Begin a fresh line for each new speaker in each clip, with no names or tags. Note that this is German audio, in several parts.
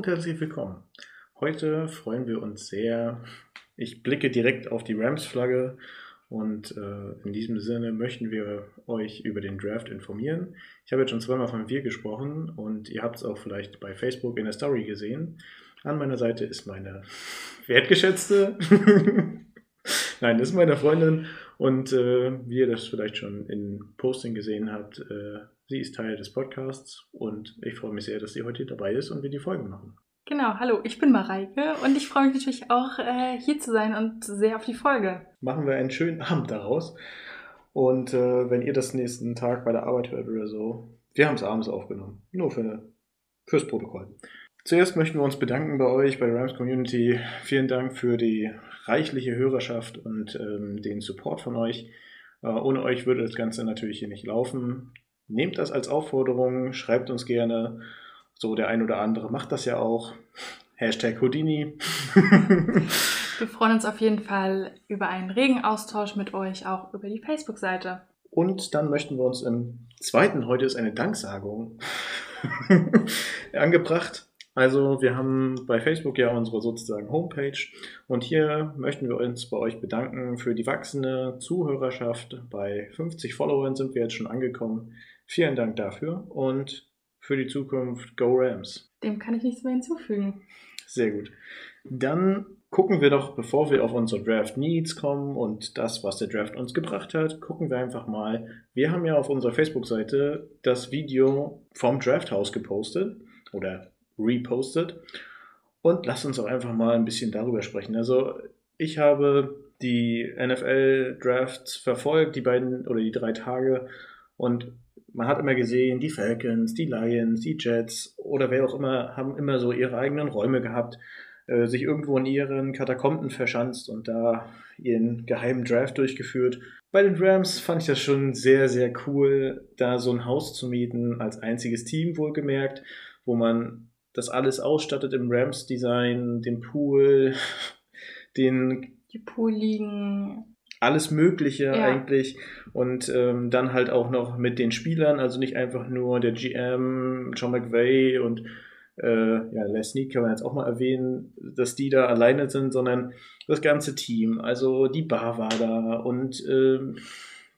und herzlich willkommen. Heute freuen wir uns sehr. Ich blicke direkt auf die Rams-Flagge und äh, in diesem Sinne möchten wir euch über den Draft informieren. Ich habe jetzt schon zweimal von wir gesprochen und ihr habt es auch vielleicht bei Facebook in der Story gesehen. An meiner Seite ist meine wertgeschätzte, nein, das ist meine Freundin und äh, wie ihr das vielleicht schon in Posting gesehen habt, äh, sie ist Teil des Podcasts und ich freue mich sehr, dass sie heute dabei ist und wir die Folgen machen.
Genau, hallo, ich bin Mareike und ich freue mich natürlich auch, äh, hier zu sein und sehr auf die Folge.
Machen wir einen schönen Abend daraus. Und äh, wenn ihr das nächsten Tag bei der Arbeit hört oder so, wir haben es abends aufgenommen. Nur für, fürs Protokoll. Zuerst möchten wir uns bedanken bei euch, bei der Rams Community. Vielen Dank für die reichliche Hörerschaft und ähm, den Support von euch. Äh, ohne euch würde das Ganze natürlich hier nicht laufen. Nehmt das als Aufforderung, schreibt uns gerne so, der ein oder andere macht das ja auch. Hashtag Houdini.
Wir freuen uns auf jeden Fall über einen regen Austausch mit euch, auch über die Facebook-Seite.
Und dann möchten wir uns im zweiten, heute ist eine Danksagung angebracht. Also wir haben bei Facebook ja unsere sozusagen Homepage und hier möchten wir uns bei euch bedanken für die wachsende Zuhörerschaft. Bei 50 Followern sind wir jetzt schon angekommen. Vielen Dank dafür und für die Zukunft Go Rams.
Dem kann ich nichts mehr hinzufügen.
Sehr gut. Dann gucken wir doch, bevor wir auf unsere Draft Needs kommen und das, was der Draft uns gebracht hat, gucken wir einfach mal. Wir haben ja auf unserer Facebook-Seite das Video vom Draft House gepostet oder repostet. Und lasst uns auch einfach mal ein bisschen darüber sprechen. Also, ich habe die NFL-Drafts verfolgt, die beiden oder die drei Tage. Und man hat immer gesehen, die Falcons, die Lions, die Jets oder wer auch immer haben immer so ihre eigenen Räume gehabt, äh, sich irgendwo in ihren Katakomben verschanzt und da ihren geheimen Draft durchgeführt. Bei den Rams fand ich das schon sehr, sehr cool, da so ein Haus zu mieten, als einziges Team wohlgemerkt, wo man das alles ausstattet im Rams-Design, den Pool, den
die Poolliegen,
alles Mögliche ja. eigentlich. Und ähm, dann halt auch noch mit den Spielern, also nicht einfach nur der GM, John McVay und äh, ja, Leslie kann man jetzt auch mal erwähnen, dass die da alleine sind, sondern das ganze Team, also die Bar war da und äh,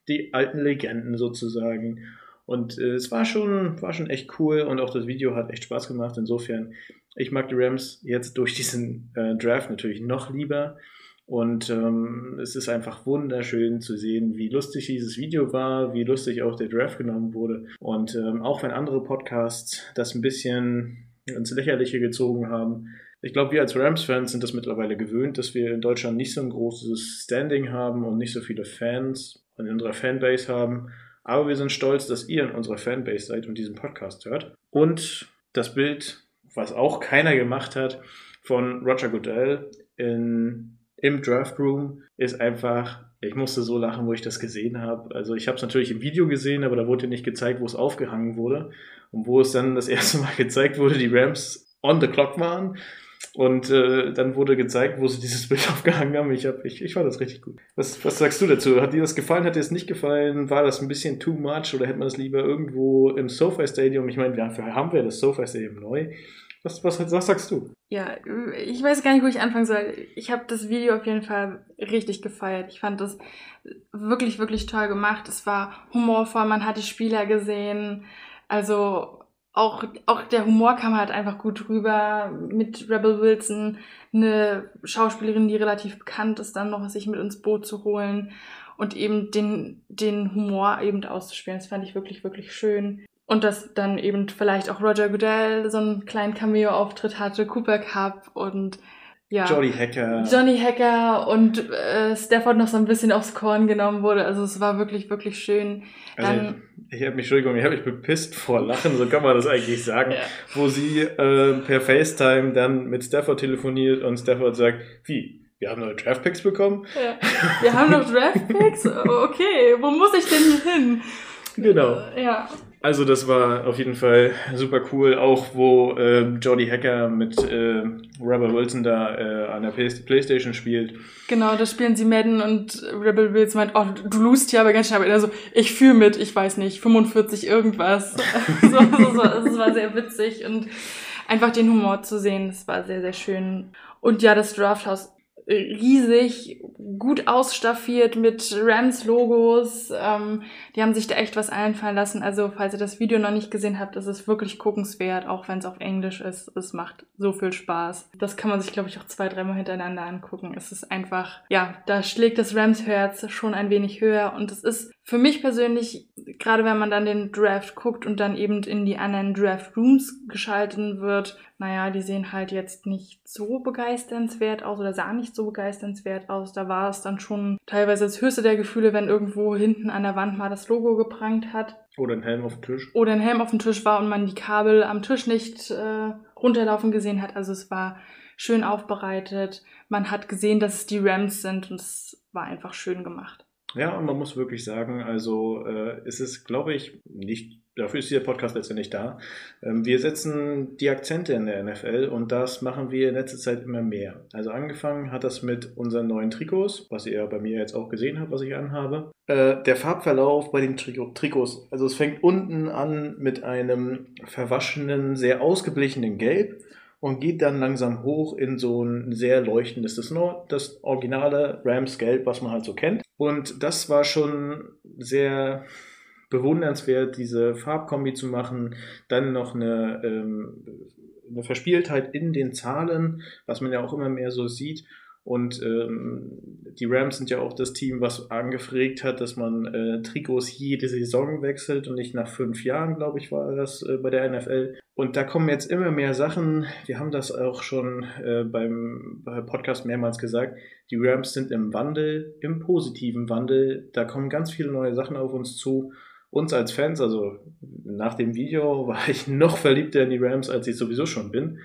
die alten Legenden sozusagen. Und äh, es war schon, war schon echt cool und auch das Video hat echt Spaß gemacht. Insofern, ich mag die Rams jetzt durch diesen äh, Draft natürlich noch lieber. Und ähm, es ist einfach wunderschön zu sehen, wie lustig dieses Video war, wie lustig auch der Draft genommen wurde. Und ähm, auch wenn andere Podcasts das ein bisschen ins Lächerliche gezogen haben, ich glaube, wir als Rams-Fans sind das mittlerweile gewöhnt, dass wir in Deutschland nicht so ein großes Standing haben und nicht so viele Fans in unserer Fanbase haben. Aber wir sind stolz, dass ihr in unserer Fanbase seid und diesen Podcast hört. Und das Bild, was auch keiner gemacht hat, von Roger Goodell in im Draft Room ist einfach, ich musste so lachen, wo ich das gesehen habe. Also ich habe es natürlich im Video gesehen, aber da wurde nicht gezeigt, wo es aufgehangen wurde. Und wo es dann das erste Mal gezeigt wurde, die Rams on the clock waren. Und äh, dann wurde gezeigt, wo sie dieses Bild aufgehangen haben. Ich, hab, ich, ich fand das richtig gut. Was, was sagst du dazu? Hat dir das gefallen? Hat dir das nicht gefallen? War das ein bisschen too much oder hätte man das lieber irgendwo im SoFi Stadium? Ich meine, dafür haben wir das SoFi Stadium neu. Was, was, was sagst du?
Ja, ich weiß gar nicht, wo ich anfangen soll. Ich habe das Video auf jeden Fall richtig gefeiert. Ich fand das wirklich, wirklich toll gemacht. Es war humorvoll, man hat die Spieler gesehen. Also auch, auch der Humor kam halt einfach gut rüber mit Rebel Wilson, eine Schauspielerin, die relativ bekannt ist, dann noch sich mit ins Boot zu holen und eben den, den Humor eben auszuspielen. Das fand ich wirklich, wirklich schön. Und dass dann eben vielleicht auch Roger Goodell so einen kleinen Cameo-Auftritt hatte, Cooper Cup und ja.
Johnny Hacker.
Johnny Hacker und äh, Stafford noch so ein bisschen aufs Korn genommen wurde. Also es war wirklich, wirklich schön.
Also dann, ich, ich habe mich, Entschuldigung, ich habe mich bepisst vor Lachen, so kann man das eigentlich sagen, ja. wo sie äh, per FaceTime dann mit Stafford telefoniert und Stafford sagt, wie, wir haben neue Draftpicks bekommen?
Ja. Wir haben noch Draftpicks? Okay, wo muss ich denn hin?
Genau.
Ja.
Also das war auf jeden Fall super cool, auch wo äh, Jody Hacker mit äh, Rebel Wilson da äh, an der Playstation spielt.
Genau, da spielen sie Madden und Rebel Wilson meint, oh, du lust ja aber ganz schnell. Also ich fühle mit, ich weiß nicht, 45 irgendwas. so, so, so, das war sehr witzig und einfach den Humor zu sehen, das war sehr, sehr schön. Und ja, das Drafthouse riesig, gut ausstaffiert mit Rams-Logos. Ähm, die haben sich da echt was einfallen lassen. Also, falls ihr das Video noch nicht gesehen habt, ist es wirklich guckenswert, auch wenn es auf Englisch ist. Es macht so viel Spaß. Das kann man sich, glaube ich, auch zwei, dreimal hintereinander angucken. Es ist einfach, ja, da schlägt das Rams-Herz schon ein wenig höher. Und es ist für mich persönlich, gerade wenn man dann den Draft guckt und dann eben in die anderen Draft-Rooms geschalten wird, naja, die sehen halt jetzt nicht so begeisternswert aus oder sahen nicht so begeisternswert aus. Da war es dann schon teilweise das höchste der Gefühle, wenn irgendwo hinten an der Wand mal das Logo geprangt hat.
Oder ein Helm auf dem Tisch.
Oder ein Helm auf dem Tisch war und man die Kabel am Tisch nicht äh, runterlaufen gesehen hat. Also es war schön aufbereitet. Man hat gesehen, dass es die Rams sind und es war einfach schön gemacht.
Ja, und man muss wirklich sagen, also äh, es ist, glaube ich, nicht, dafür ist dieser Podcast letztendlich da. Ähm, wir setzen die Akzente in der NFL und das machen wir in letzter Zeit immer mehr. Also angefangen hat das mit unseren neuen Trikots, was ihr bei mir jetzt auch gesehen habt, was ich anhabe. Äh, der Farbverlauf bei den Triko Trikots, also es fängt unten an mit einem verwaschenen, sehr ausgeblichenen Gelb und geht dann langsam hoch in so ein sehr leuchtendes, das, das originale Rams Gelb, was man halt so kennt. Und das war schon sehr bewundernswert, diese Farbkombi zu machen. Dann noch eine, ähm, eine Verspieltheit in den Zahlen, was man ja auch immer mehr so sieht. Und ähm, die Rams sind ja auch das Team, was angefragt hat, dass man äh, Trikots jede Saison wechselt und nicht nach fünf Jahren, glaube ich, war das äh, bei der NFL. Und da kommen jetzt immer mehr Sachen. Wir haben das auch schon äh, beim, Podcast mehrmals gesagt. Die Rams sind im Wandel, im positiven Wandel. Da kommen ganz viele neue Sachen auf uns zu. Uns als Fans, also nach dem Video war ich noch verliebter in die Rams, als ich sowieso schon bin.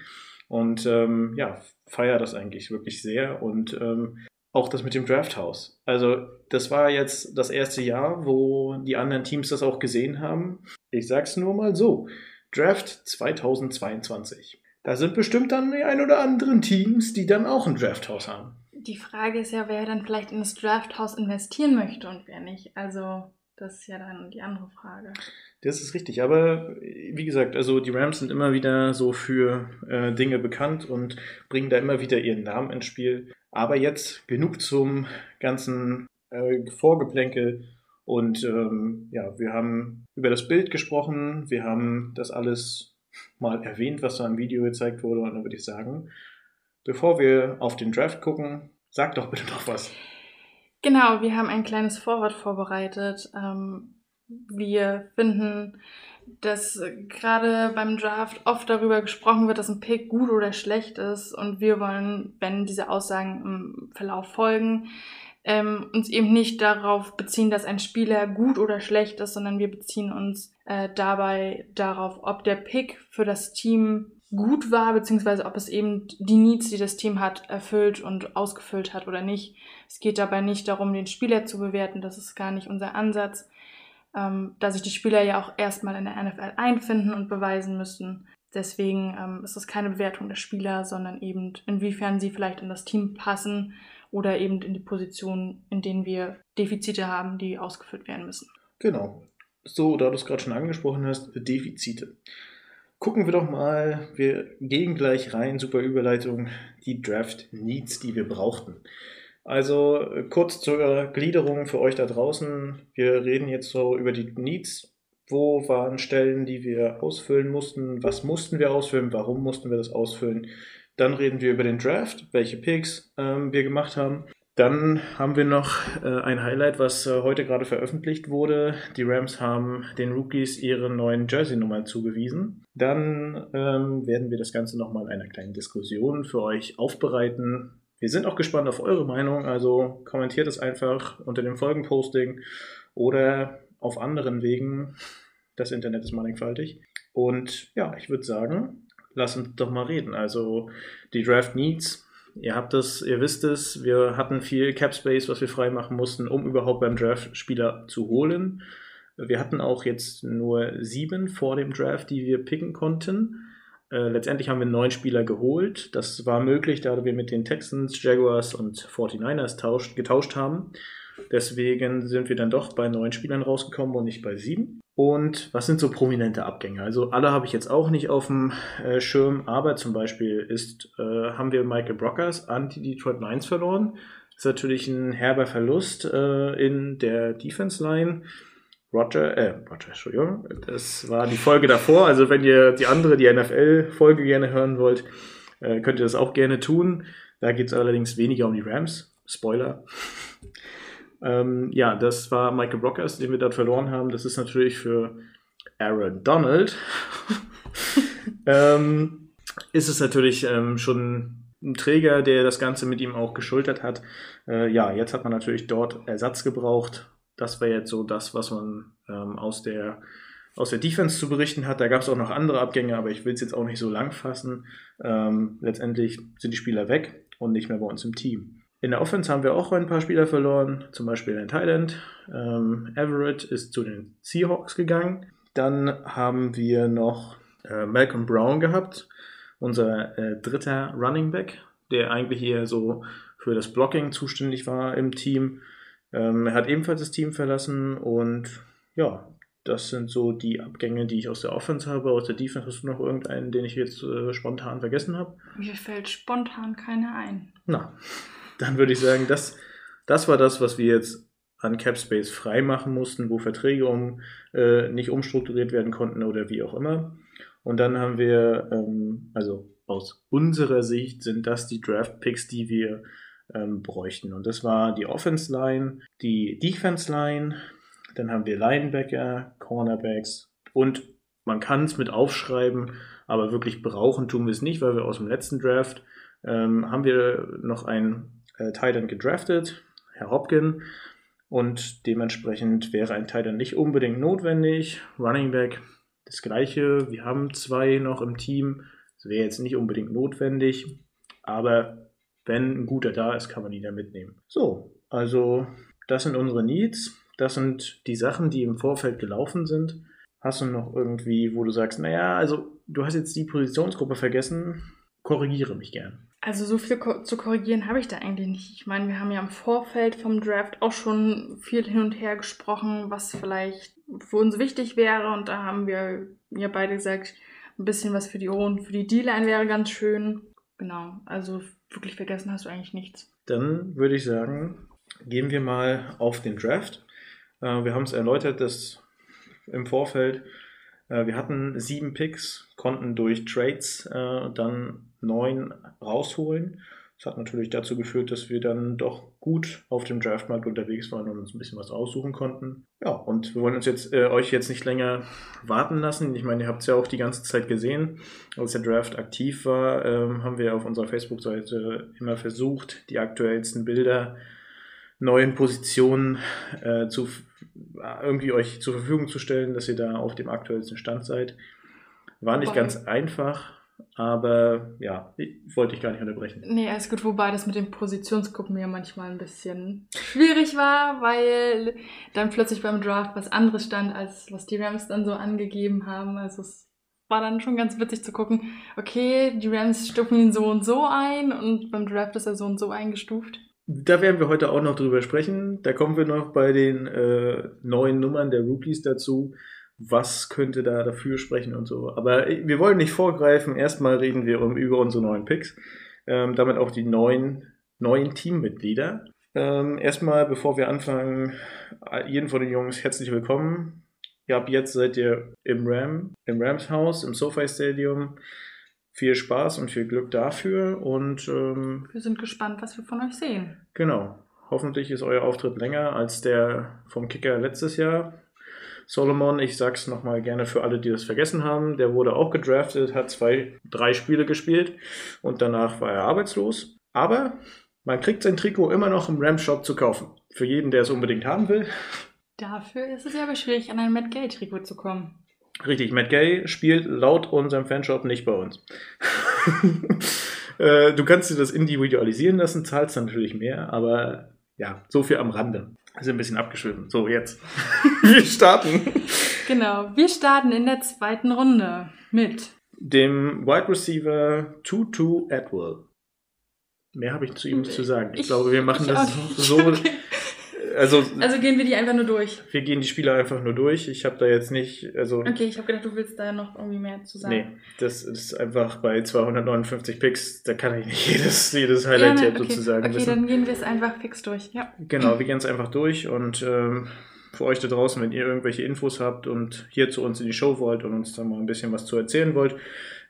Und ähm, ja, feiere das eigentlich wirklich sehr. Und ähm, auch das mit dem Drafthouse. Also, das war jetzt das erste Jahr, wo die anderen Teams das auch gesehen haben. Ich sag's nur mal so: Draft 2022. Da sind bestimmt dann die ein oder anderen Teams, die dann auch ein Drafthouse haben.
Die Frage ist ja, wer dann vielleicht in das Drafthouse investieren möchte und wer nicht. Also, das ist ja dann die andere Frage.
Das ist richtig, aber wie gesagt, also die Rams sind immer wieder so für äh, Dinge bekannt und bringen da immer wieder ihren Namen ins Spiel. Aber jetzt genug zum ganzen äh, Vorgeplänkel und ähm, ja, wir haben über das Bild gesprochen, wir haben das alles mal erwähnt, was da im Video gezeigt wurde und dann würde ich sagen, bevor wir auf den Draft gucken, sag doch bitte noch was.
Genau, wir haben ein kleines Vorwort vorbereitet. Ähm, wir finden, dass gerade beim Draft oft darüber gesprochen wird, dass ein Pick gut oder schlecht ist. Und wir wollen, wenn diese Aussagen im Verlauf folgen, ähm, uns eben nicht darauf beziehen, dass ein Spieler gut oder schlecht ist, sondern wir beziehen uns äh, dabei darauf, ob der Pick für das Team gut war, beziehungsweise ob es eben die Needs, die das Team hat, erfüllt und ausgefüllt hat oder nicht. Es geht dabei nicht darum, den Spieler zu bewerten, das ist gar nicht unser Ansatz, ähm, da sich die Spieler ja auch erstmal in der NFL einfinden und beweisen müssen. Deswegen ähm, ist es keine Bewertung der Spieler, sondern eben inwiefern sie vielleicht in das Team passen oder eben in die Positionen, in denen wir Defizite haben, die ausgeführt werden müssen.
Genau. So, da du es gerade schon angesprochen hast, Defizite. Gucken wir doch mal, wir gehen gleich rein, super Überleitung, die Draft Needs, die wir brauchten. Also kurz zur Gliederung für euch da draußen. Wir reden jetzt so über die Needs. Wo waren Stellen, die wir ausfüllen mussten? Was mussten wir ausfüllen? Warum mussten wir das ausfüllen? Dann reden wir über den Draft, welche Picks ähm, wir gemacht haben. Dann haben wir noch äh, ein Highlight, was äh, heute gerade veröffentlicht wurde. Die Rams haben den Rookies ihre neuen Jersey-Nummern zugewiesen. Dann ähm, werden wir das Ganze nochmal in einer kleinen Diskussion für euch aufbereiten. Wir sind auch gespannt auf eure Meinung, also kommentiert es einfach unter dem Folgenposting oder auf anderen Wegen. Das Internet ist mannigfaltig. Und ja, ich würde sagen, lass uns doch mal reden. Also die Draft Needs, ihr habt es, ihr wisst es, wir hatten viel Cap Space, was wir freimachen mussten, um überhaupt beim Draft Spieler zu holen. Wir hatten auch jetzt nur sieben vor dem Draft, die wir picken konnten. Äh, letztendlich haben wir neun Spieler geholt. Das war möglich, da wir mit den Texans, Jaguars und 49ers tauscht, getauscht haben. Deswegen sind wir dann doch bei neun Spielern rausgekommen und nicht bei sieben. Und was sind so prominente Abgänge? Also alle habe ich jetzt auch nicht auf dem äh, Schirm, aber zum Beispiel ist, äh, haben wir Michael Brockers an die Detroit Lions verloren. Das ist natürlich ein herber Verlust äh, in der Defense Line. Roger, äh, Roger, Entschuldigung, das war die Folge davor. Also wenn ihr die andere, die NFL-Folge gerne hören wollt, äh, könnt ihr das auch gerne tun. Da geht es allerdings weniger um die Rams. Spoiler. Ähm, ja, das war Michael Brockers, den wir dort verloren haben. Das ist natürlich für Aaron Donald. ähm, ist es natürlich ähm, schon ein Träger, der das Ganze mit ihm auch geschultert hat. Äh, ja, jetzt hat man natürlich dort Ersatz gebraucht. Das wäre jetzt so das, was man ähm, aus der aus der Defense zu berichten hat. Da gab es auch noch andere Abgänge, aber ich will es jetzt auch nicht so lang fassen. Ähm, letztendlich sind die Spieler weg und nicht mehr bei uns im Team. In der Offense haben wir auch ein paar Spieler verloren, zum Beispiel in Thailand. Ähm, Everett ist zu den Seahawks gegangen. Dann haben wir noch äh, Malcolm Brown gehabt, unser äh, dritter Running Back, der eigentlich eher so für das Blocking zuständig war im Team. Ähm, er hat ebenfalls das Team verlassen und ja, das sind so die Abgänge, die ich aus der Offense habe. Aus der Defense hast du noch irgendeinen, den ich jetzt äh, spontan vergessen habe?
Mir fällt spontan keiner ein.
Na, dann würde ich sagen, das, das war das, was wir jetzt an Cap Space frei machen mussten, wo Verträge um, äh, nicht umstrukturiert werden konnten oder wie auch immer. Und dann haben wir, ähm, also aus unserer Sicht sind das die Draft Picks, die wir ähm, bräuchten. Und das war die Offense Line, die Defense Line, dann haben wir Linebacker, Cornerbacks und man kann es mit aufschreiben, aber wirklich brauchen tun wir es nicht, weil wir aus dem letzten Draft ähm, haben wir noch ein äh, Titan gedraftet, Herr Hopkin. Und dementsprechend wäre ein Titan nicht unbedingt notwendig. Running Back das gleiche. Wir haben zwei noch im Team. Das wäre jetzt nicht unbedingt notwendig. Aber wenn ein guter da ist, kann man ihn ja mitnehmen. So, also das sind unsere Needs. Das sind die Sachen, die im Vorfeld gelaufen sind. Hast du noch irgendwie, wo du sagst, naja, also du hast jetzt die Positionsgruppe vergessen, korrigiere mich gern.
Also so viel ko zu korrigieren habe ich da eigentlich nicht. Ich meine, wir haben ja im Vorfeld vom Draft auch schon viel hin und her gesprochen, was vielleicht für uns wichtig wäre. Und da haben wir ja beide gesagt, ein bisschen was für die O und für die D-Line wäre ganz schön. Genau, also wirklich vergessen hast du eigentlich nichts.
Dann würde ich sagen, gehen wir mal auf den Draft. Äh, wir haben es erläutert, dass im Vorfeld äh, wir hatten sieben Picks, konnten durch Trades äh, dann neun rausholen. Das hat natürlich dazu geführt, dass wir dann doch gut auf dem Draftmarkt unterwegs waren und uns ein bisschen was aussuchen konnten. Ja, und wir wollen uns jetzt äh, euch jetzt nicht länger warten lassen. Ich meine, ihr habt es ja auch die ganze Zeit gesehen. Als der Draft aktiv war, ähm, haben wir auf unserer Facebook-Seite immer versucht, die aktuellsten Bilder neuen Positionen äh, zu irgendwie euch zur Verfügung zu stellen, dass ihr da auf dem aktuellsten Stand seid. War nicht Wobei, ganz einfach, aber ja, wollte ich gar nicht unterbrechen.
Nee, alles gut, wobei das mit den Positionsgruppen ja manchmal ein bisschen schwierig war, weil dann plötzlich beim Draft was anderes stand, als was die Rams dann so angegeben haben. Also es war dann schon ganz witzig zu gucken, okay, die Rams stufen ihn so und so ein und beim Draft ist er so und so eingestuft.
Da werden wir heute auch noch drüber sprechen. Da kommen wir noch bei den äh, neuen Nummern der Rookies dazu. Was könnte da dafür sprechen und so. Aber wir wollen nicht vorgreifen. Erstmal reden wir um, über unsere neuen Picks. Ähm, damit auch die neuen, neuen Teammitglieder. Ähm, erstmal, bevor wir anfangen, jeden von den Jungs herzlich willkommen. Ihr habt jetzt seid ihr im Ram, im Rams Haus, im SoFi Stadium viel Spaß und viel Glück dafür und ähm,
wir sind gespannt, was wir von euch sehen.
Genau. Hoffentlich ist euer Auftritt länger als der vom Kicker letztes Jahr. Solomon, ich sag's nochmal gerne für alle, die das vergessen haben, der wurde auch gedraftet, hat zwei, drei Spiele gespielt und danach war er arbeitslos. Aber man kriegt sein Trikot immer noch im Ram Shop zu kaufen. Für jeden, der es unbedingt haben will.
Dafür ist es aber schwierig, an ein Matt Gay Trikot zu kommen.
Richtig, Matt Gay spielt laut unserem Fanshop nicht bei uns. Äh, du kannst dir das individualisieren lassen, zahlst natürlich mehr, aber ja, so viel am Rande. Sind ein bisschen abgeschwiffen. So, jetzt. wir starten.
Genau, wir starten in der zweiten Runde mit
dem Wide Receiver Tutu Atwell. Mehr habe ich zu ihm zu sagen. Ich, ich glaube, wir machen das so. Okay. Also,
also gehen wir die einfach nur durch.
Wir gehen die Spieler einfach nur durch. Ich habe da jetzt nicht, also.
Okay, ich habe gedacht, du willst da noch irgendwie mehr zu sagen.
Nee, das ist einfach bei 259 Picks, da kann ich nicht jedes, jedes Highlight ja,
okay.
sozusagen
Okay, wissen. dann gehen wir es einfach fix durch, ja.
Genau, wir gehen es einfach durch und ähm, für euch da draußen, wenn ihr irgendwelche Infos habt und hier zu uns in die Show wollt und uns da mal ein bisschen was zu erzählen wollt,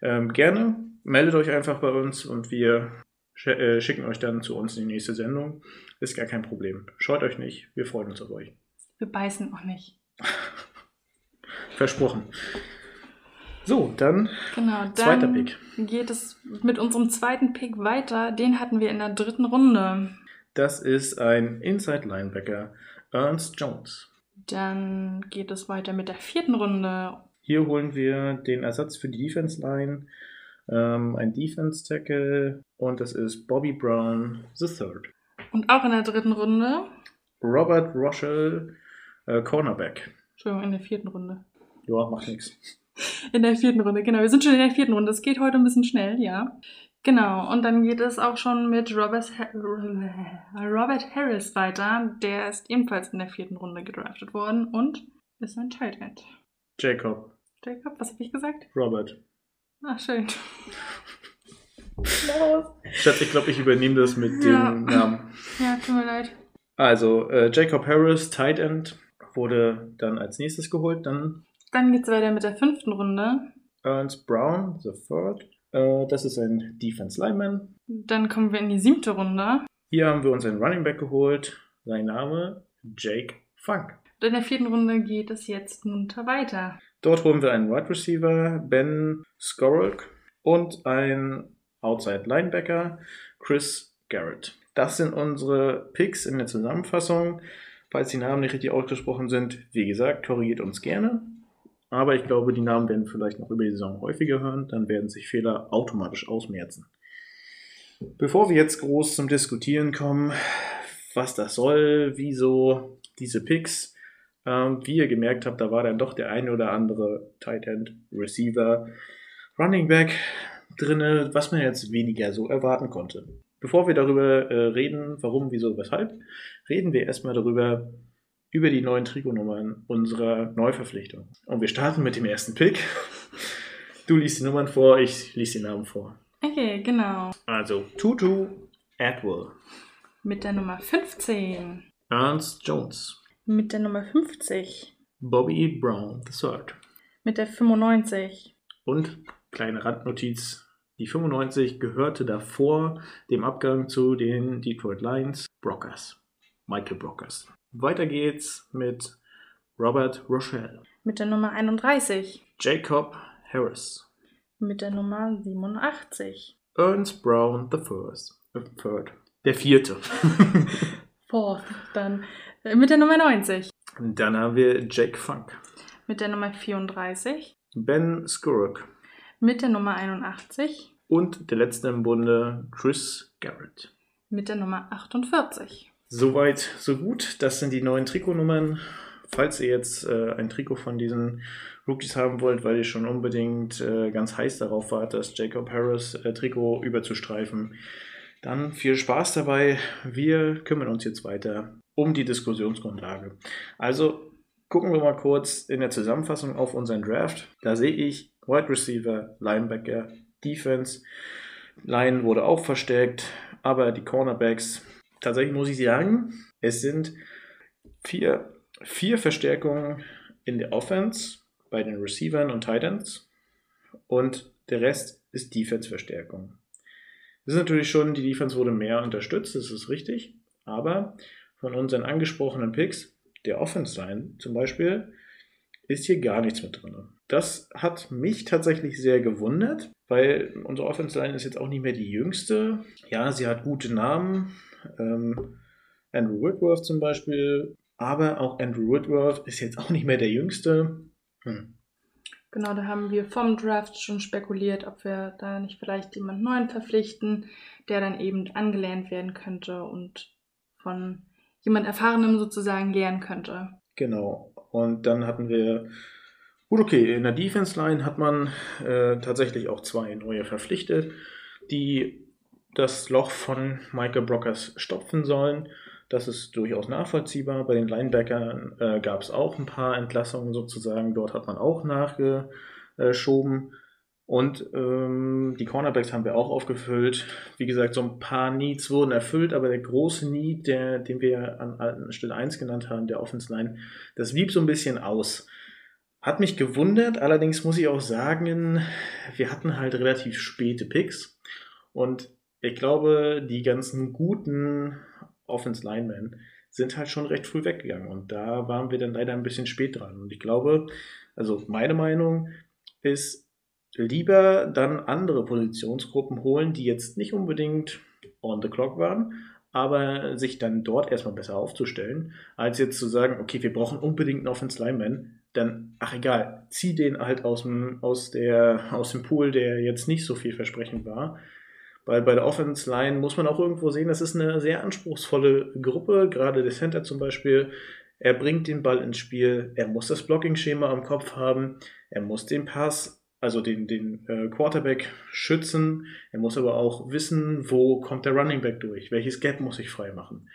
ähm, gerne meldet euch einfach bei uns und wir schicken euch dann zu uns in die nächste Sendung. Ist gar kein Problem. Scheut euch nicht, wir freuen uns auf euch.
Wir beißen auch nicht.
Versprochen. So, dann
genau, dann
zweiter Pick.
Geht es mit unserem zweiten Pick weiter. Den hatten wir in der dritten Runde.
Das ist ein Inside Linebacker, Ernst Jones.
Dann geht es weiter mit der vierten Runde.
Hier holen wir den Ersatz für die Defense Line, ähm, ein Defense Tackle und das ist Bobby Brown III.
Und auch in der dritten Runde.
Robert Rochelle, äh, Cornerback.
Entschuldigung, in der vierten Runde.
Ja, macht nichts.
In der vierten Runde, genau. Wir sind schon in der vierten Runde. Es geht heute ein bisschen schnell, ja. Genau, und dann geht es auch schon mit Robert, Robert Harris weiter. Der ist ebenfalls in der vierten Runde gedraftet worden und ist ein Tight End.
Jacob.
Jacob, was habe ich gesagt?
Robert.
Ach, schön.
Schatz, ich glaube, ich übernehme das mit ja. dem Namen.
Ja, tut mir leid.
Also, äh, Jacob Harris, Tight End, wurde dann als nächstes geholt. Dann,
dann geht es weiter mit der fünften Runde.
Ernst Brown, the third. Äh, das ist ein Defense Lineman.
Dann kommen wir in die siebte Runde.
Hier haben wir uns einen Running Back geholt. Sein Name Jake Funk.
In der vierten Runde geht es jetzt munter weiter.
Dort holen wir einen Wide Receiver, Ben Skorolk, und einen Outside Linebacker, Chris Garrett. Das sind unsere Picks in der Zusammenfassung. Falls die Namen nicht richtig ausgesprochen sind, wie gesagt, korrigiert uns gerne. Aber ich glaube, die Namen werden vielleicht noch über die Saison häufiger hören, dann werden sich Fehler automatisch ausmerzen. Bevor wir jetzt groß zum Diskutieren kommen, was das soll, wieso diese Picks, ähm, wie ihr gemerkt habt, da war dann doch der eine oder andere Tight End, Receiver, Running Back drinne, was man jetzt weniger so erwarten konnte. Bevor wir darüber äh, reden, warum, wieso, weshalb, reden wir erstmal darüber, über die neuen Trikotnummern unserer Neuverpflichtung. Und wir starten mit dem ersten Pick. Du liest die Nummern vor, ich lese die Namen vor.
Okay, genau.
Also Tutu Atwell.
Mit der Nummer 15.
Ernst Jones.
Mit der Nummer 50.
Bobby Brown III.
Mit der 95.
Und kleine Randnotiz, die 95 gehörte davor dem Abgang zu den Detroit Lions Brockers. Michael Brockers. Weiter geht's mit Robert Rochelle.
Mit der Nummer 31.
Jacob Harris.
Mit der Nummer 87.
Ernst Brown the First. The third. Der vierte.
Fourth. Dann äh, mit der Nummer 90.
Dann haben wir Jake Funk.
Mit der Nummer 34.
Ben Skurrock.
Mit der Nummer 81.
Und der letzte im Bunde, Chris Garrett.
Mit der Nummer 48.
Soweit, so gut. Das sind die neuen Trikotnummern. Falls ihr jetzt äh, ein Trikot von diesen Rookies haben wollt, weil ihr schon unbedingt äh, ganz heiß darauf wart, das Jacob Harris äh, Trikot überzustreifen, dann viel Spaß dabei. Wir kümmern uns jetzt weiter um die Diskussionsgrundlage. Also gucken wir mal kurz in der Zusammenfassung auf unseren Draft. Da sehe ich Wide Receiver, Linebacker, Defense. Line wurde auch verstärkt, aber die Cornerbacks, tatsächlich muss ich sagen, es sind vier, vier Verstärkungen in der Offense bei den Receivern und Titans und der Rest ist Defense-Verstärkung. Das ist natürlich schon, die Defense wurde mehr unterstützt, das ist richtig, aber von unseren angesprochenen Picks, der Offense-Line zum Beispiel, ist hier gar nichts mit drin. Das hat mich tatsächlich sehr gewundert, weil unsere Offensive Line ist jetzt auch nicht mehr die jüngste. Ja, sie hat gute Namen. Ähm, Andrew Whitworth zum Beispiel. Aber auch Andrew Whitworth ist jetzt auch nicht mehr der jüngste. Hm.
Genau, da haben wir vom Draft schon spekuliert, ob wir da nicht vielleicht jemand Neuen verpflichten, der dann eben angelernt werden könnte und von jemand Erfahrenem sozusagen lernen könnte.
Genau. Und dann hatten wir Gut, okay, in der Defense Line hat man äh, tatsächlich auch zwei neue verpflichtet, die das Loch von Michael Brockers stopfen sollen. Das ist durchaus nachvollziehbar. Bei den Linebackern äh, gab es auch ein paar Entlassungen sozusagen. Dort hat man auch nachgeschoben. Und ähm, die Cornerbacks haben wir auch aufgefüllt. Wie gesagt, so ein paar Needs wurden erfüllt, aber der große Need, der, den wir an, an Stelle 1 genannt haben, der Offense Line, das blieb so ein bisschen aus. Hat mich gewundert, allerdings muss ich auch sagen, wir hatten halt relativ späte Picks. Und ich glaube, die ganzen guten Offense Linemen sind halt schon recht früh weggegangen. Und da waren wir dann leider ein bisschen spät dran. Und ich glaube, also meine Meinung ist, lieber dann andere Positionsgruppen holen, die jetzt nicht unbedingt on the clock waren, aber sich dann dort erstmal besser aufzustellen, als jetzt zu sagen, okay, wir brauchen unbedingt einen Offense Lineman, dann, ach egal, zieh den halt aus dem, aus, der, aus dem Pool, der jetzt nicht so vielversprechend war. Weil bei der Offense Line muss man auch irgendwo sehen, das ist eine sehr anspruchsvolle Gruppe, gerade der Center zum Beispiel. Er bringt den Ball ins Spiel, er muss das Blocking-Schema im Kopf haben, er muss den Pass also den, den äh, Quarterback schützen. Er muss aber auch wissen, wo kommt der Running Back durch, welches Gap muss ich frei machen.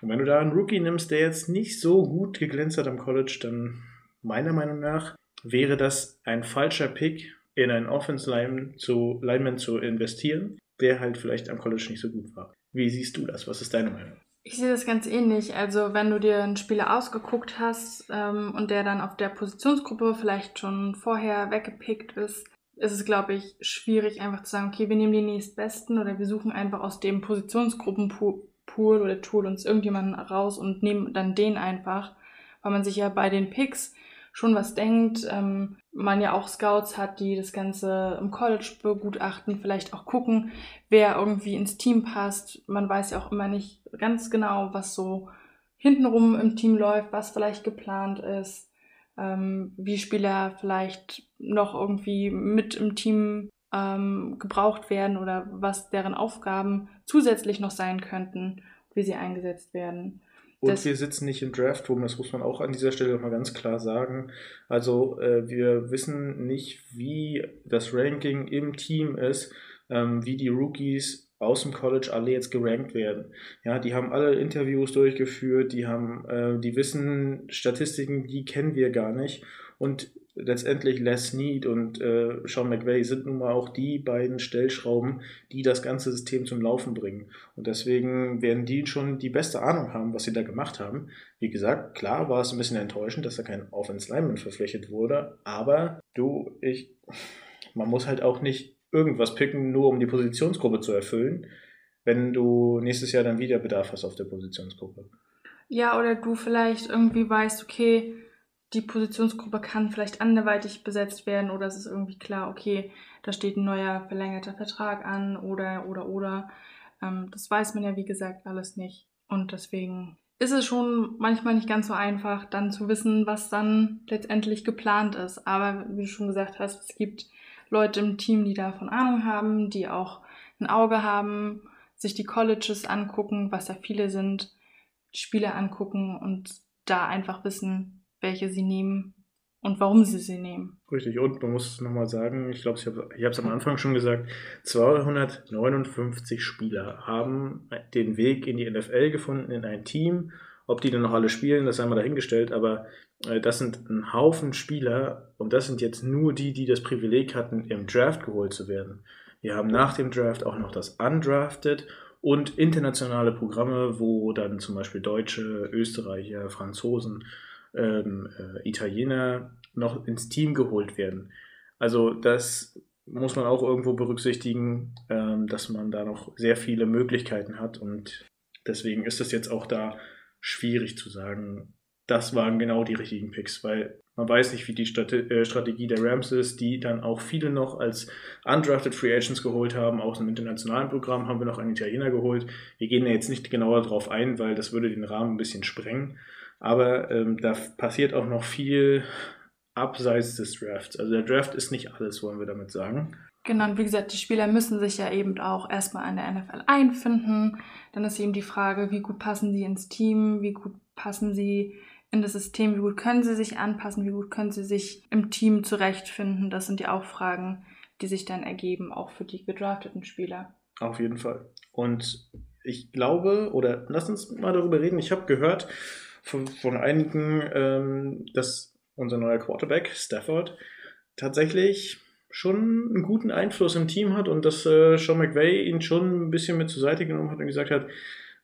Und wenn du da einen Rookie nimmst, der jetzt nicht so gut geglänzt hat am College, dann meiner Meinung nach wäre das ein falscher Pick, in einen Offense Lineman zu, Lineman zu investieren, der halt vielleicht am College nicht so gut war. Wie siehst du das? Was ist deine Meinung?
Ich sehe das ganz ähnlich. Also wenn du dir einen Spieler ausgeguckt hast ähm, und der dann auf der Positionsgruppe vielleicht schon vorher weggepickt ist, ist es, glaube ich, schwierig einfach zu sagen, okay, wir nehmen die nächstbesten oder wir suchen einfach aus dem Positionsgruppenpool oder Tool uns irgendjemanden raus und nehmen dann den einfach, weil man sich ja bei den Picks schon was denkt. Ähm, man ja auch Scouts hat, die das Ganze im College begutachten, vielleicht auch gucken, wer irgendwie ins Team passt. Man weiß ja auch immer nicht ganz genau, was so hintenrum im Team läuft, was vielleicht geplant ist, ähm, wie Spieler vielleicht noch irgendwie mit im Team ähm, gebraucht werden oder was deren Aufgaben zusätzlich noch sein könnten, wie sie eingesetzt werden.
Und das wir sitzen nicht im Draftroom, das muss man auch an dieser Stelle mal ganz klar sagen. Also äh, wir wissen nicht, wie das Ranking im Team ist, ähm, wie die Rookies aus dem College alle jetzt gerankt werden. Ja, die haben alle Interviews durchgeführt, die haben, äh, die wissen Statistiken, die kennen wir gar nicht. Und letztendlich Les Need und äh, Sean McVay sind nun mal auch die beiden Stellschrauben, die das ganze System zum Laufen bringen. Und deswegen werden die schon die beste Ahnung haben, was sie da gemacht haben. Wie gesagt, klar war es ein bisschen enttäuschend, dass da kein Offense Lineman verpflichtet wurde, aber du, ich, man muss halt auch nicht irgendwas picken, nur um die Positionsgruppe zu erfüllen, wenn du nächstes Jahr dann wieder Bedarf hast auf der Positionsgruppe.
Ja, oder du vielleicht irgendwie weißt, okay, die Positionsgruppe kann vielleicht anderweitig besetzt werden oder es ist irgendwie klar, okay, da steht ein neuer verlängerter Vertrag an oder, oder, oder. Ähm, das weiß man ja, wie gesagt, alles nicht. Und deswegen ist es schon manchmal nicht ganz so einfach, dann zu wissen, was dann letztendlich geplant ist. Aber wie du schon gesagt hast, es gibt Leute im Team, die davon Ahnung haben, die auch ein Auge haben, sich die Colleges angucken, was ja viele sind, Spiele angucken und da einfach wissen, welche sie nehmen und warum sie sie nehmen.
Richtig, und man muss nochmal sagen, ich glaube, ich habe es am Anfang schon gesagt, 259 Spieler haben den Weg in die NFL gefunden, in ein Team. Ob die dann noch alle spielen, das sei mal dahingestellt, aber äh, das sind ein Haufen Spieler und das sind jetzt nur die, die das Privileg hatten, im Draft geholt zu werden. Wir haben nach dem Draft auch noch das Undrafted und internationale Programme, wo dann zum Beispiel Deutsche, Österreicher, Franzosen ähm, äh, Italiener noch ins Team geholt werden. Also das muss man auch irgendwo berücksichtigen, ähm, dass man da noch sehr viele Möglichkeiten hat und deswegen ist es jetzt auch da schwierig zu sagen, das waren genau die richtigen Picks, weil man weiß nicht, wie die äh, Strategie der Rams ist, die dann auch viele noch als undrafted Free Agents geholt haben. Aus dem internationalen Programm haben wir noch einen Italiener geholt. Wir gehen da jetzt nicht genauer drauf ein, weil das würde den Rahmen ein bisschen sprengen. Aber ähm, da passiert auch noch viel abseits des Drafts. Also der Draft ist nicht alles, wollen wir damit sagen.
Genau, und wie gesagt, die Spieler müssen sich ja eben auch erstmal an der NFL einfinden. Dann ist eben die Frage, wie gut passen sie ins Team, wie gut passen sie in das System, wie gut können sie sich anpassen, wie gut können sie sich im Team zurechtfinden. Das sind ja auch Fragen, die sich dann ergeben, auch für die gedrafteten Spieler.
Auf jeden Fall. Und ich glaube, oder lass uns mal darüber reden, ich habe gehört von, von einigen, ähm, dass unser neuer Quarterback, Stafford, tatsächlich schon einen guten Einfluss im Team hat und dass äh, Sean McVay ihn schon ein bisschen mit zur Seite genommen hat und gesagt hat,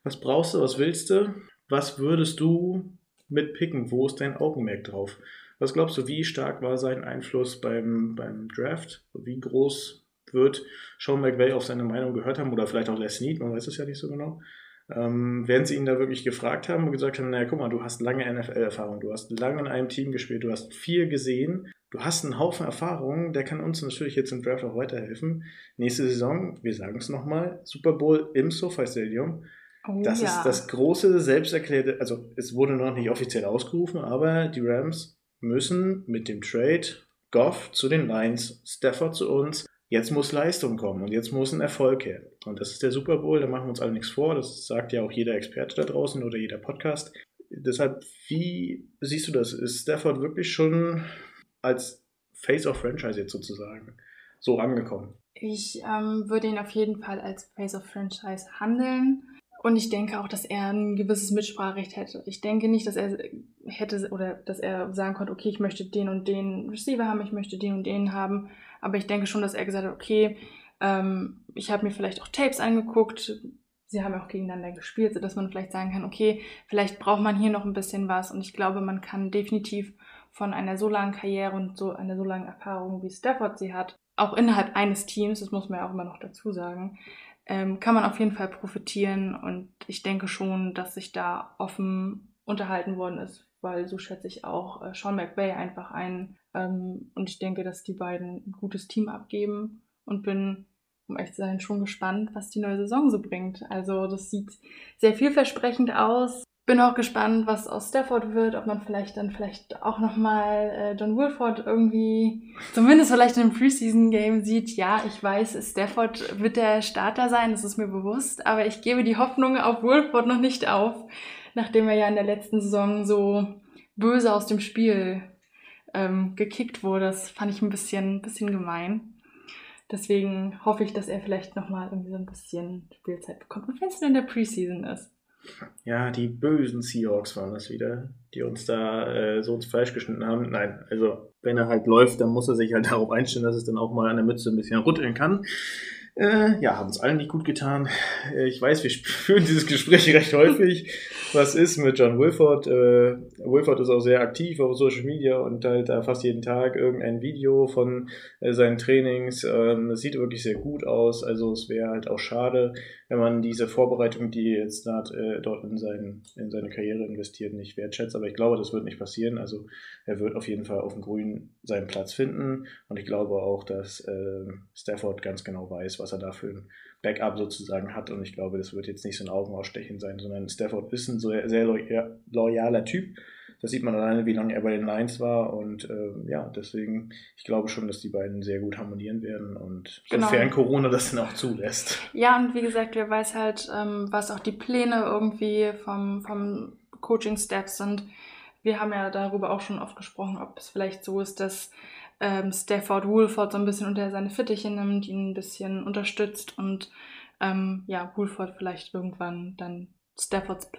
was brauchst du, was willst du, was würdest du mitpicken, wo ist dein Augenmerk drauf? Was glaubst du, wie stark war sein Einfluss beim, beim Draft? Wie groß wird Sean McVay auf seine Meinung gehört haben oder vielleicht auch Les Snead, man weiß es ja nicht so genau. Ähm, werden sie ihn da wirklich gefragt haben und gesagt haben, naja, guck mal, du hast lange NFL-Erfahrung, du hast lange in einem Team gespielt, du hast viel gesehen, du hast einen Haufen Erfahrung, der kann uns natürlich jetzt im Draft auch weiterhelfen. Nächste Saison, wir sagen es nochmal, Super Bowl im SoFi Stadium. Oh, das ja. ist das große, selbsterklärte, also es wurde noch nicht offiziell ausgerufen, aber die Rams müssen mit dem Trade Goff zu den Lions, Stafford zu uns, Jetzt muss Leistung kommen und jetzt muss ein Erfolg her. Und das ist der Super Bowl, da machen wir uns alle nichts vor. Das sagt ja auch jeder Experte da draußen oder jeder Podcast. Deshalb, wie siehst du das? Ist Stafford wirklich schon als Face of Franchise jetzt sozusagen so angekommen?
Ich ähm, würde ihn auf jeden Fall als Face of Franchise handeln. Und ich denke auch, dass er ein gewisses Mitspracherecht hätte. Ich denke nicht, dass er hätte oder dass er sagen konnte, okay, ich möchte den und den Receiver haben, ich möchte den und den haben. Aber ich denke schon, dass er gesagt hat, okay, ähm, ich habe mir vielleicht auch Tapes angeguckt. Sie haben auch gegeneinander gespielt, sodass man vielleicht sagen kann, okay, vielleicht braucht man hier noch ein bisschen was. Und ich glaube, man kann definitiv von einer so langen Karriere und so einer so langen Erfahrung, wie Stafford sie hat, auch innerhalb eines Teams, das muss man ja auch immer noch dazu sagen, ähm, kann man auf jeden Fall profitieren. Und ich denke schon, dass sich da offen unterhalten worden ist, weil so schätze ich auch äh, Sean McVay einfach ein. Ähm, und ich denke, dass die beiden ein gutes Team abgeben und bin, um echt zu sein, schon gespannt, was die neue Saison so bringt. Also das sieht sehr vielversprechend aus. Bin auch gespannt, was aus Stafford wird, ob man vielleicht dann vielleicht auch nochmal äh, John Wolford irgendwie, zumindest vielleicht in einem Preseason-Game sieht. Ja, ich weiß, Stafford wird der Starter sein, das ist mir bewusst, aber ich gebe die Hoffnung auf Wolford noch nicht auf nachdem er ja in der letzten Saison so böse aus dem Spiel ähm, gekickt wurde. Das fand ich ein bisschen, bisschen gemein. Deswegen hoffe ich, dass er vielleicht nochmal irgendwie so ein bisschen Spielzeit bekommt. Und wenn es denn in der Preseason ist.
Ja, die bösen Seahawks waren das wieder, die uns da äh, so ins Fleisch geschnitten haben. Nein, also wenn er halt läuft, dann muss er sich halt darauf einstellen, dass es dann auch mal an der Mütze ein bisschen rütteln kann. Äh, ja, haben es allen nicht gut getan. Äh, ich weiß, wir führen dieses Gespräch recht häufig. Was ist mit John Wilford? Äh, Wilford ist auch sehr aktiv auf Social Media und halt da fast jeden Tag irgendein Video von äh, seinen Trainings. Ähm, das sieht wirklich sehr gut aus. Also es wäre halt auch schade, wenn man diese Vorbereitung, die jetzt dort, äh, dort in, seinen, in seine Karriere investiert, nicht wertschätzt. Aber ich glaube, das wird nicht passieren. Also er wird auf jeden Fall auf dem Grün seinen Platz finden. Und ich glaube auch, dass äh, Stafford ganz genau weiß, was was er da für ein Backup sozusagen hat. Und ich glaube, das wird jetzt nicht so ein Augenausstechen sein, sondern Stafford ist ein sehr, sehr loyaler Typ. Das sieht man alleine, wie lange er bei den Lions war. Und äh, ja, deswegen, ich glaube schon, dass die beiden sehr gut harmonieren werden. Und genau. sofern Corona das dann auch zulässt.
Ja, und wie gesagt, wer weiß halt, ähm, was auch die Pläne irgendwie vom, vom Coaching-Staff sind. Wir haben ja darüber auch schon oft gesprochen, ob es vielleicht so ist, dass ähm, Stafford Woolford so ein bisschen unter seine Fittiche nimmt, ihn ein bisschen unterstützt und ähm, ja, Woolford vielleicht irgendwann dann Staffords,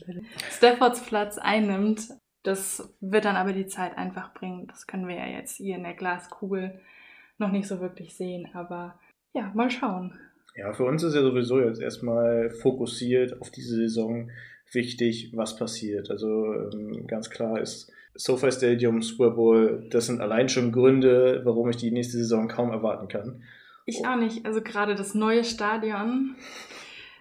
Staffords Platz einnimmt. Das wird dann aber die Zeit einfach bringen. Das können wir ja jetzt hier in der Glaskugel noch nicht so wirklich sehen, aber ja, mal schauen.
Ja, für uns ist ja sowieso jetzt erstmal fokussiert auf diese Saison wichtig, was passiert. Also ähm, ganz klar ist SoFi Stadium, Super Bowl, das sind allein schon Gründe, warum ich die nächste Saison kaum erwarten kann.
Ich auch nicht. Also gerade das neue Stadion,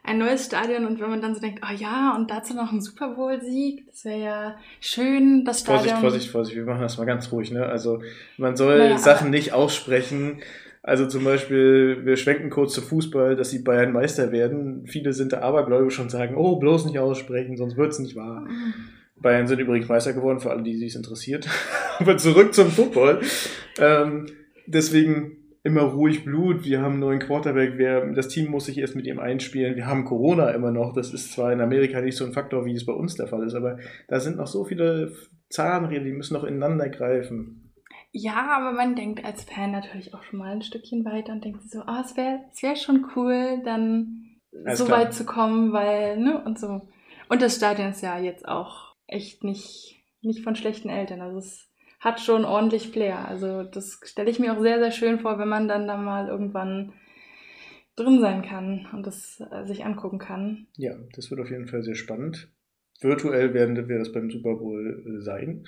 ein neues Stadion und wenn man dann so denkt, oh ja, und dazu noch ein Super Bowl-Sieg, das wäre ja schön, das Stadion.
Vorsicht, Vorsicht, Vorsicht, wir machen das mal ganz ruhig, ne? Also man soll naja, Sachen nicht aussprechen. Also zum Beispiel, wir schwenken kurz zu Fußball, dass die Bayern Meister werden. Viele sind da abergläubisch und sagen, oh, bloß nicht aussprechen, sonst wird es nicht wahr. Bayern sind übrigens Meister geworden, für alle, die sich interessiert. Aber zurück zum Football. Ähm, deswegen immer ruhig Blut. Wir haben einen neuen Quarterback. Wir, das Team muss sich erst mit ihm einspielen. Wir haben Corona immer noch. Das ist zwar in Amerika nicht so ein Faktor, wie es bei uns der Fall ist, aber da sind noch so viele Zahnräder, die müssen noch ineinander greifen.
Ja, aber man denkt als Fan natürlich auch schon mal ein Stückchen weiter und denkt so, oh, es wäre es wär schon cool, dann so klar. weit zu kommen, weil, ne, und so. Und das Stadion ist ja jetzt auch echt nicht, nicht von schlechten Eltern. Also es hat schon ordentlich Flair. Also das stelle ich mir auch sehr, sehr schön vor, wenn man dann da mal irgendwann drin sein kann und das äh, sich angucken kann.
Ja, das wird auf jeden Fall sehr spannend. Virtuell werden wir das beim Super Bowl äh, sein.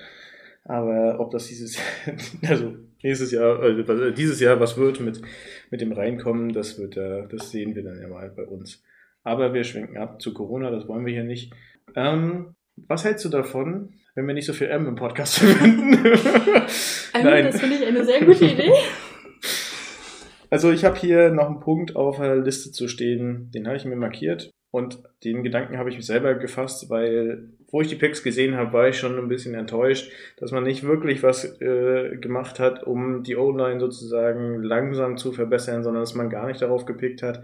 Aber ob das dieses, also nächstes Jahr, also dieses Jahr was wird mit, mit dem Reinkommen, das wird, das sehen wir dann ja mal bei uns. Aber wir schwenken ab zu Corona, das wollen wir hier nicht. Ähm, was hältst du davon, wenn wir nicht so viel M im Podcast verwenden?
Nein. Das finde ich eine sehr gute Idee.
Also ich habe hier noch einen Punkt auf der Liste zu stehen, den habe ich mir markiert und den Gedanken habe ich mir selber gefasst, weil wo ich die Picks gesehen habe, war ich schon ein bisschen enttäuscht, dass man nicht wirklich was äh, gemacht hat, um die O-Line sozusagen langsam zu verbessern, sondern dass man gar nicht darauf gepickt hat.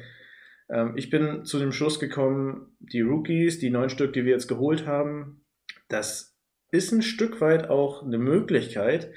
Ähm, ich bin zu dem Schluss gekommen, die Rookies, die neun Stück, die wir jetzt geholt haben, das ist ein Stück weit auch eine Möglichkeit,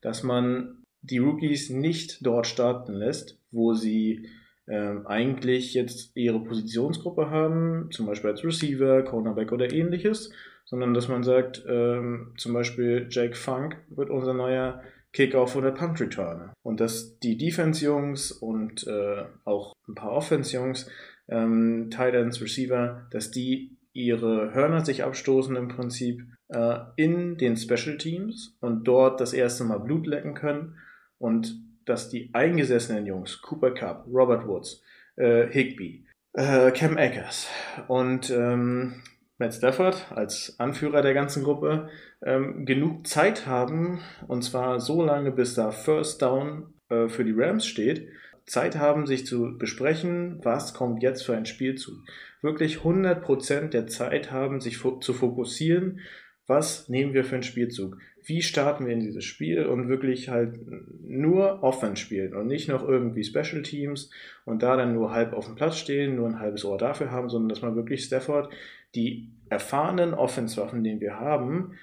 dass man die Rookies nicht dort starten lässt, wo sie ähm, eigentlich jetzt ihre Positionsgruppe haben, zum Beispiel als Receiver, Cornerback oder ähnliches, sondern dass man sagt, ähm, zum Beispiel Jake Funk wird unser neuer Kickoff oder Punt Returner. Und dass die Defense-Jungs und äh, auch ein paar Offense-Jungs, ähm, Tight Receiver, dass die ihre Hörner sich abstoßen im Prinzip äh, in den Special Teams und dort das erste Mal Blut lecken können und dass die eingesessenen Jungs, Cooper Cup, Robert Woods, äh, Higby, äh, Cam Akers und ähm, Matt Stafford als Anführer der ganzen Gruppe ähm, genug Zeit haben, und zwar so lange, bis da First Down äh, für die Rams steht, Zeit haben, sich zu besprechen, was kommt jetzt für ein Spielzug. Wirklich 100% der Zeit haben, sich fo zu fokussieren, was nehmen wir für einen Spielzug wie starten wir in dieses Spiel und wirklich halt nur Offense spielen und nicht noch irgendwie Special Teams und da dann nur halb auf dem Platz stehen, nur ein halbes Ohr dafür haben, sondern dass man wirklich Stafford die erfahrenen Offense-Waffen, die wir haben,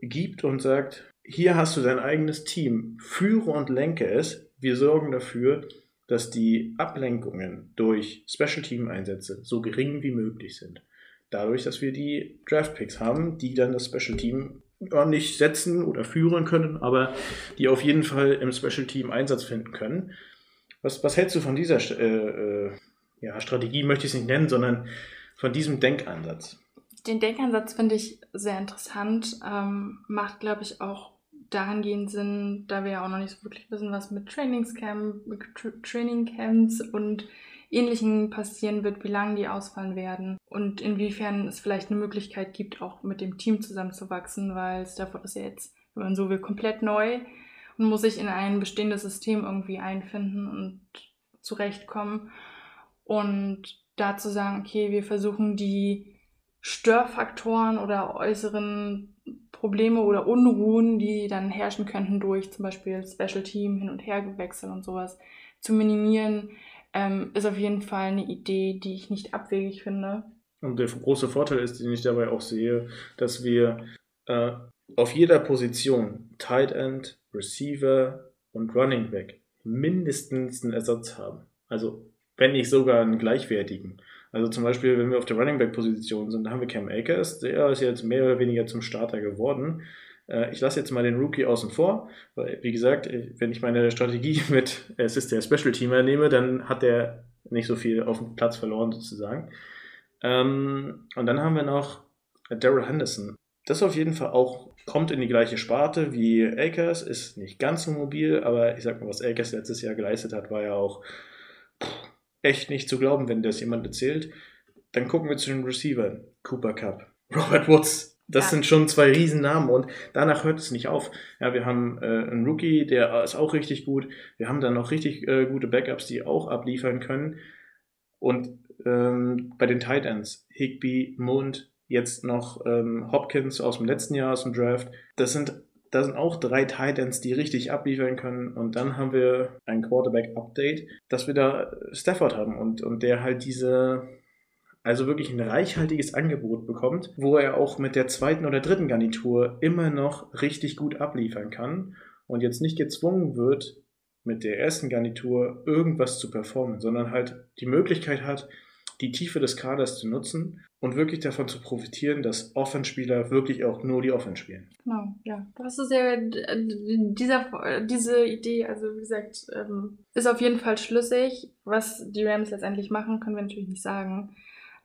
gibt und sagt, hier hast du dein eigenes Team, führe und lenke es, wir sorgen dafür, dass die Ablenkungen durch Special Team Einsätze so gering wie möglich sind. Dadurch, dass wir die Draft Picks haben, die dann das Special Team nicht setzen oder führen können, aber die auf jeden Fall im Special Team Einsatz finden können. Was, was hältst du von dieser äh, äh, ja, Strategie, möchte ich es nicht nennen, sondern von diesem Denkansatz?
Den Denkansatz finde ich sehr interessant, ähm, macht, glaube ich, auch dahingehend Sinn, da wir ja auch noch nicht so wirklich wissen, was mit Trainingscamp, Trainingcamps und Ähnlichen passieren wird, wie lange die ausfallen werden und inwiefern es vielleicht eine Möglichkeit gibt, auch mit dem Team zusammenzuwachsen, weil Stafford ist ja jetzt, wenn man so will, komplett neu und muss sich in ein bestehendes System irgendwie einfinden und zurechtkommen. Und dazu sagen, okay, wir versuchen die Störfaktoren oder äußeren Probleme oder Unruhen, die dann herrschen könnten durch zum Beispiel Special Team hin und her gewechselt und sowas, zu minimieren, ähm, ist auf jeden Fall eine Idee, die ich nicht abwegig finde.
Und der große Vorteil ist, den ich dabei auch sehe, dass wir äh, auf jeder Position, Tight End, Receiver und Running Back, mindestens einen Ersatz haben. Also, wenn nicht sogar einen gleichwertigen. Also zum Beispiel, wenn wir auf der Running Back Position sind, da haben wir Cam Akers, der ist jetzt mehr oder weniger zum Starter geworden. Äh, ich lasse jetzt mal den Rookie außen vor, weil, wie gesagt, wenn ich meine Strategie mit, es der Special Teamer nehme, dann hat der nicht so viel auf dem Platz verloren sozusagen. Ähm, und dann haben wir noch Daryl Henderson. Das auf jeden Fall auch kommt in die gleiche Sparte wie Akers, ist nicht ganz so mobil, aber ich sag mal, was Akers letztes Jahr geleistet hat, war ja auch echt nicht zu glauben, wenn das jemand erzählt. Dann gucken wir zu den Receivern. Cooper Cup, Robert Woods, das ja. sind schon zwei Riesennamen und danach hört es nicht auf. Ja, wir haben äh, einen Rookie, der ist auch richtig gut. Wir haben dann noch richtig äh, gute Backups, die auch abliefern können. Und ähm, bei den Tight Ends, Higby, Mund, jetzt noch ähm, Hopkins aus dem letzten Jahr aus dem Draft. Das sind, da sind auch drei Tight Ends, die richtig abliefern können. Und dann haben wir ein Quarterback-Update, dass wir da Stafford haben und, und der halt diese also wirklich ein reichhaltiges Angebot bekommt, wo er auch mit der zweiten oder dritten Garnitur immer noch richtig gut abliefern kann und jetzt nicht gezwungen wird, mit der ersten Garnitur irgendwas zu performen, sondern halt die Möglichkeit hat, die Tiefe des Kaders zu nutzen und wirklich davon zu profitieren, dass Offenspieler wirklich auch nur die Offen spielen.
Genau, ja. Das ist ja dieser, diese Idee, also wie gesagt, ähm, ist auf jeden Fall schlüssig. Was die Rams letztendlich machen, können wir natürlich nicht sagen.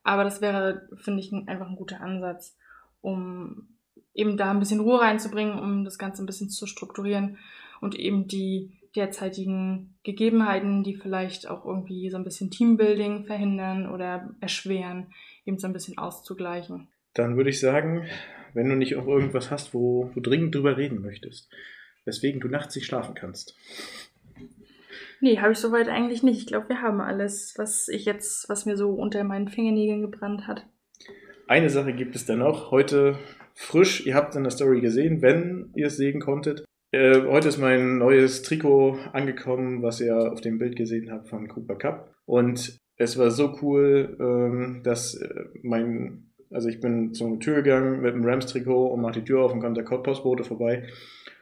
Aber das wäre, finde ich, einfach ein guter Ansatz, um eben da ein bisschen Ruhe reinzubringen, um das Ganze ein bisschen zu strukturieren und eben die derzeitigen Gegebenheiten, die vielleicht auch irgendwie so ein bisschen Teambuilding verhindern oder erschweren, eben so ein bisschen auszugleichen.
Dann würde ich sagen, wenn du nicht auch irgendwas hast, wo du dringend drüber reden möchtest, weswegen du nachts nicht schlafen kannst.
Nee, habe ich soweit eigentlich nicht. Ich glaube, wir haben alles, was ich jetzt, was mir so unter meinen Fingernägeln gebrannt hat.
Eine Sache gibt es dann noch. Heute frisch, ihr habt es in der Story gesehen, wenn ihr es sehen konntet. Äh, heute ist mein neues Trikot angekommen, was ihr auf dem Bild gesehen habt von Cooper Cup. Und es war so cool, ähm, dass äh, mein, also ich bin zur Tür gegangen mit dem Rams-Trikot und mache die Tür auf und kommt der Postbote vorbei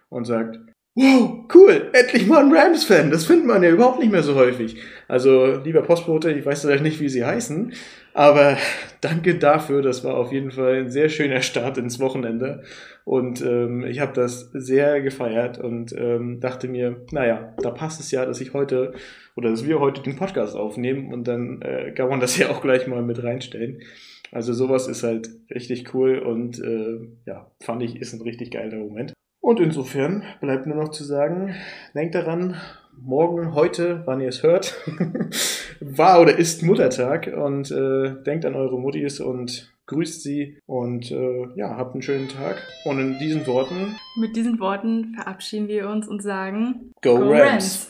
und sagt, wow, cool, endlich mal ein Rams-Fan. Das findet man ja überhaupt nicht mehr so häufig. Also, lieber Postbote, ich weiß leider nicht, wie sie heißen, aber danke dafür. Das war auf jeden Fall ein sehr schöner Start ins Wochenende. Und ähm, ich habe das sehr gefeiert und ähm, dachte mir, naja, da passt es ja, dass ich heute oder dass wir heute den Podcast aufnehmen und dann äh, kann man das ja auch gleich mal mit reinstellen. Also sowas ist halt richtig cool und äh, ja, fand ich, ist ein richtig geiler Moment. Und insofern bleibt nur noch zu sagen, denkt daran, morgen, heute, wann ihr es hört, war oder ist Muttertag und äh, denkt an eure Muttis und grüßt sie und äh, ja, habt einen schönen Tag. Und in diesen Worten.
Mit diesen Worten verabschieden wir uns und sagen
Go, Go Rams. Rams.